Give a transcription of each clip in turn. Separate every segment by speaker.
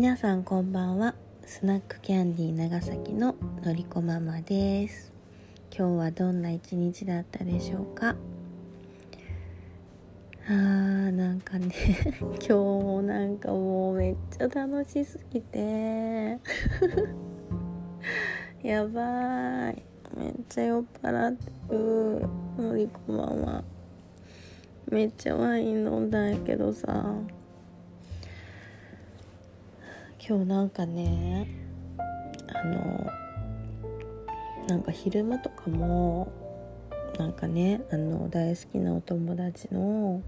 Speaker 1: 皆さんこんばんは。スナックキャンディー長崎ののりこママです。今日はどんな一日だったでしょうか？あーなんかね。今日もなんかもうめっちゃ楽しすぎて。やばい。めっちゃ酔っ払ってる。のりこママ。めっちゃワイン飲んだんやけどさ。今日なんかねあのなんか昼間とかもなんかねあの大好きなお友達の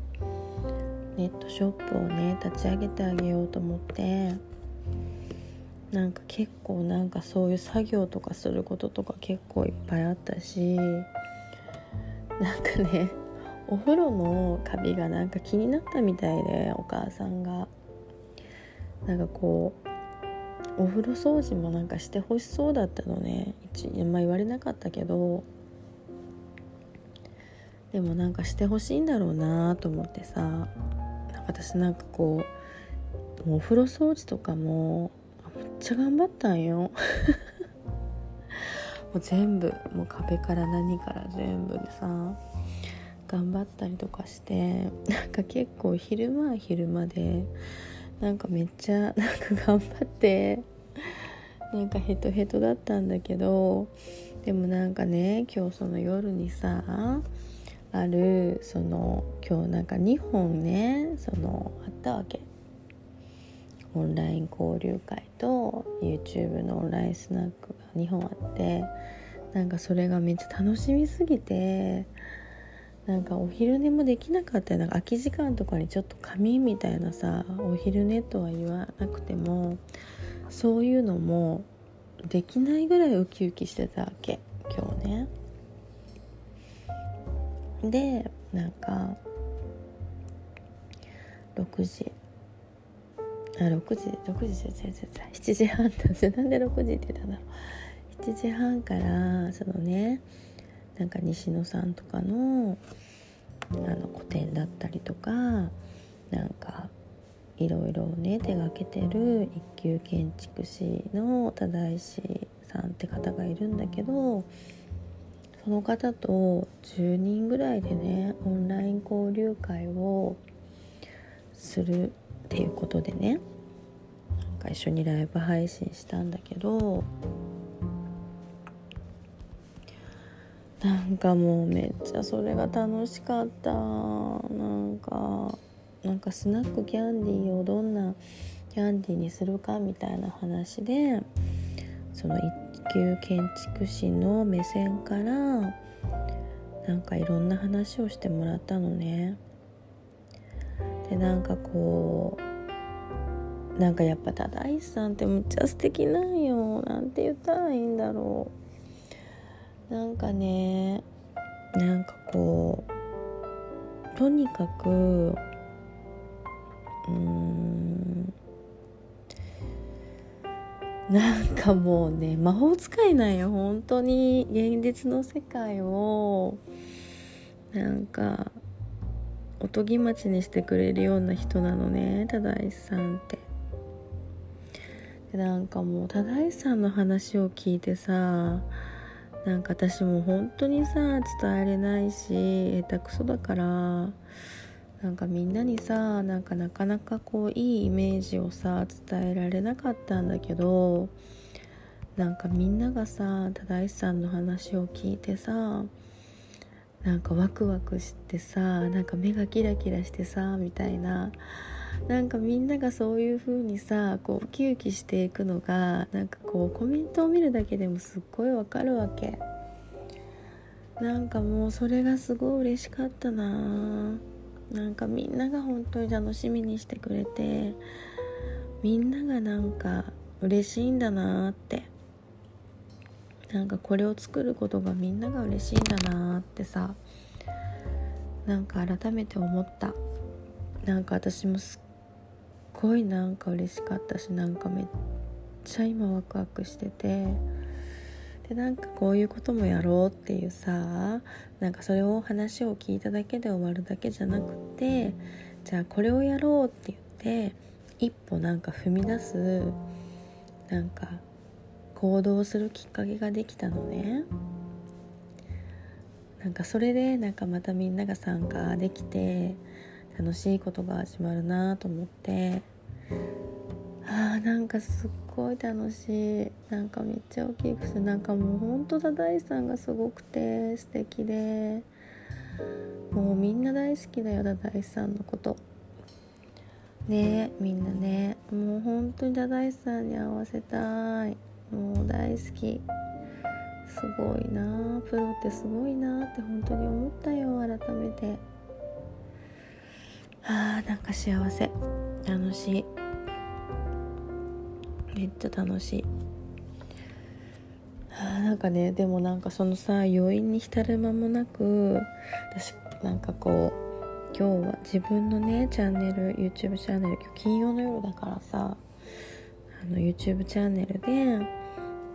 Speaker 1: ネットショップをね立ち上げてあげようと思ってなんか結構なんかそういう作業とかすることとか結構いっぱいあったしなんかねお風呂のカビがなんか気になったみたいでお母さんが。なんかこうお風呂掃除もなんかしてほしそうだったのね。一まあ言われなかったけど。でもなんかしてほしいんだろうなと思ってさ。私なんかこうもうお風呂掃除とかもめっちゃ頑張ったんよ。もう全部もう壁から何から全部でさ頑張ったりとかして。なんか結構昼間は昼間でなんかめっちゃ なんか頑張ってなんかヘトヘトだったんだけどでもなんかね今日その夜にさあるその今日なんか2本ねそのあったわけ。オンライン交流会と YouTube のオンラインスナックが2本あってなんかそれがめっちゃ楽しみすぎてなんかお昼寝もできなかったなんか空き時間とかにちょっと仮眠みたいなさお昼寝とは言わなくてもそういうのもできないぐらいウキウキしてたわけ。今日ね。でなんか6時。あ6時。6時7時半だ。なんで6時って言ったんだろう。7時半からそのねなんか西野さんとかのあの個展だったりとかなんかいろいろね手がけてる一級建築士の忠石さんって方がいるんだけどその方と10人ぐらいでねオンライン交流会をするっていうことでねなんか一緒にライブ配信したんだけどなんかもうめっちゃそれが楽しかった。なんかなんかスナックキャンディーをどんなキャンディーにするかみたいな話でその一級建築士の目線からなんかいろんな話をしてもらったのね。でなんかこうなんかやっぱ忠石さんってむっちゃ素敵なんよなんて言ったらいいんだろう。なんかねなんかこうとにかくうーんなんかもうね魔法使いなんよ本当に。現実の世界をなんかおとぎ町にしてくれるような人なのね忠石さんって。でなんかもう忠石さんの話を聞いてさなんか私も本当にさ伝えれないし下手くそだからなんかみんなにさなんかなかなかこういいイメージをさ伝えられなかったんだけどなんかみんながさ忠石さんの話を聞いてさなんかワクワクしてさなんか目がキラキラしてさみたいななんかみんながそういう風にさこうウキウキしていくのがなんかこうコメントを見るだけでもすっごいわかるわけ。なんかもうそれがすごい嬉しかったな。なんかみんなが本当に楽しみにしてくれてみんながなんか嬉しいんだなって。なんかこれを作ることがみんなが嬉しいんだなってさなんか改めて思った。なんか私もすっごいなんか嬉しかったしなんかめっちゃ今ワクワクしててでなんかこういうこともやろうっていうさなんかそれを話を聞いただけで終わるだけじゃなくてじゃあこれをやろうって言って一歩なんか踏み出すなんか行動するきっかけができたのね。なんかそれでなんかまたみんなが参加できて楽しいことが始まるなと思って。あーなんかすっごい楽しい。なんかめっちゃ大きいくなんかもうほんとだ大さんがすごくて素敵で。もうみんな大好きだよダダイさんのこと。ねみんなね。もう本当にダダイさんに合わせたい。もう大好き。すごいな。プロってすごいなって本当に思ったよ改めて。あーなんか幸せ。楽しい。めっちゃ楽しい。あなんかねでもなんかそのさ余韻に浸る間もなく私なんかこう今日は自分のねチャンネル YouTube チャンネル今日金曜の夜だからさあの YouTube チャンネルで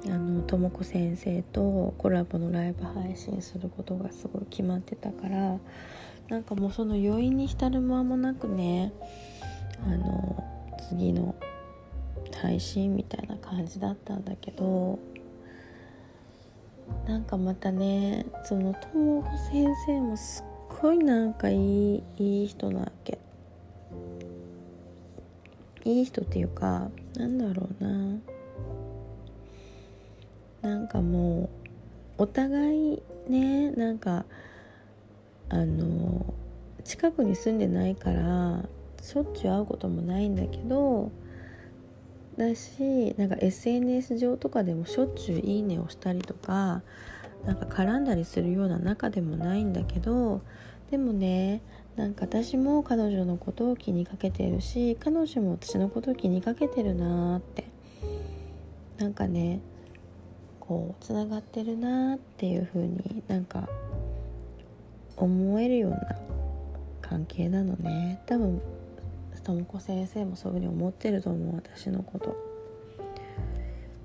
Speaker 1: あのともこ先生とコラボのライブ配信することがすごい決まってたからなんかもうその余韻に浸る間もなくねあの次の配信みたいな感じだったんだけどなんかまたねそのともこ先生もすっごいなんかいいいい人なわけ。いい人っていうかなんだろうな。なんかもうお互いねなんかあの近くに住んでないからしょっちゅう会うこともないんだけどだしなんか SNS 上とかでもしょっちゅう「いいね」をしたりとかなんか絡んだりするような仲でもないんだけどでもねなんか私も彼女のことを気にかけてるし彼女も私のことを気にかけてるなーってなんかねこうつながってるなっていう風になんか思えるような関係なのね。多分ともこ先生もそういう風に思ってると思う私のこと。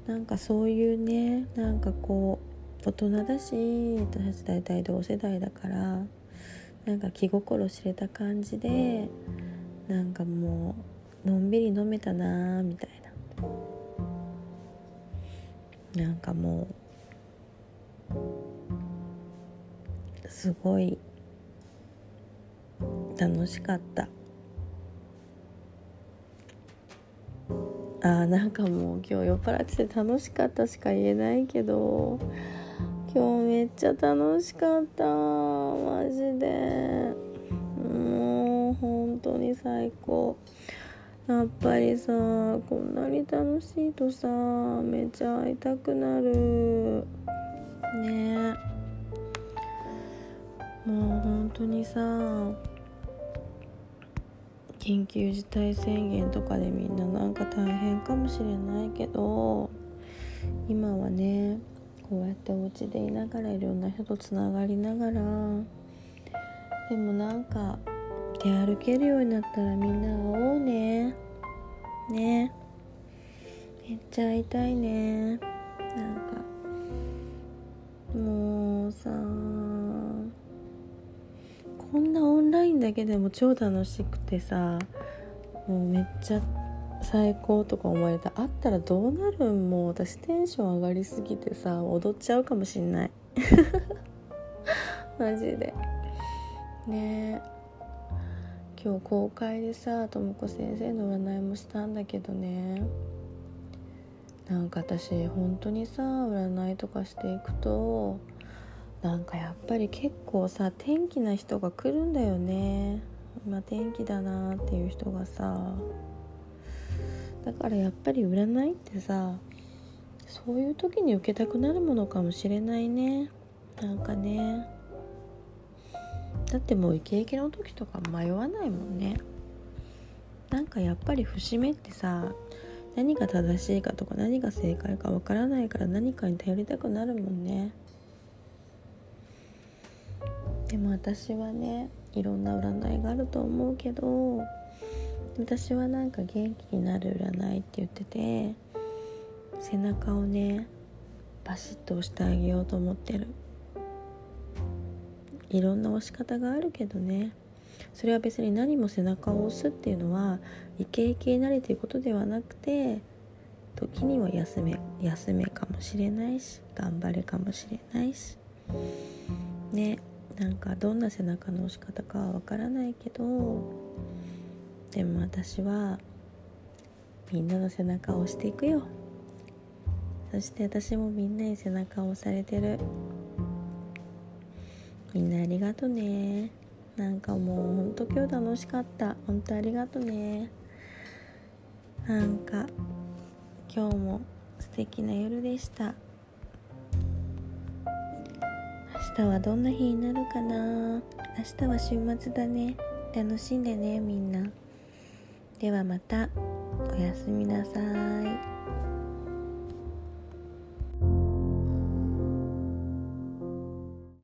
Speaker 1: なんかそういうねなんかこう大人だし私たち大体同世代だからなんか気心知れた感じでなんかもうのんびり飲めたなーみたいな。なんかもうすごい楽しかった。あーなんかもう今日酔っ払ってて楽しかったしか言えないけど今日めっちゃ楽しかった。マジで。もう本当に最高。やっぱりさこんなに楽しいとさめっちゃ会いたくなる。ね。もう本当にさ緊急事態宣言とかでみんななんか大変かもしれないけど今はねこうやってお家でいながらいろんな人とつながりながらでもなんか出歩けるようになったらみんな会おうねねめっちゃ会いたいねだけでも超楽しくてさもうめっちゃ最高とか思われた会ったらどうなるんもう私テンション上がりすぎてさ踊っちゃうかもしんない。マジで。ね。え今日公開でさともこ先生の占いもしたんだけどね。なんか私本当にさ占いとかしていくとなんかやっぱり結構さ天気な人が来るんだよね。今天気だなっていう人がさ。だからやっぱり占いってさそういう時に受けたくなるものかもしれないね。なんかね。だってもうイケイケの時とか迷わないもんね。なんかやっぱり節目ってさ何が正しいかとか何が正解かわからないから何かに頼りたくなるもんね。でも私はねいろんな占いがあると思うけど私はなんか元気になる占いって言ってて背中をねバシッと押してあげようと思ってる。いろんな押し方があるけどね。それは別に何も背中を押すっていうのはイケイケになれということではなくて時には休め休めかもしれないし頑張れかもしれないし。ね。なんかどんな背中の押し方かはわからないけどでも私はみんなの背中を押していくよ。そして私もみんなに背中を押されてる。みんなありがとね。なんかもうほんと今日楽しかった。ほんとありがとね。なんか今日も素敵な夜でした。日はどんな日になるかな？明日は週末だね。楽しんでねみんな。ではまた。おやすみなさい。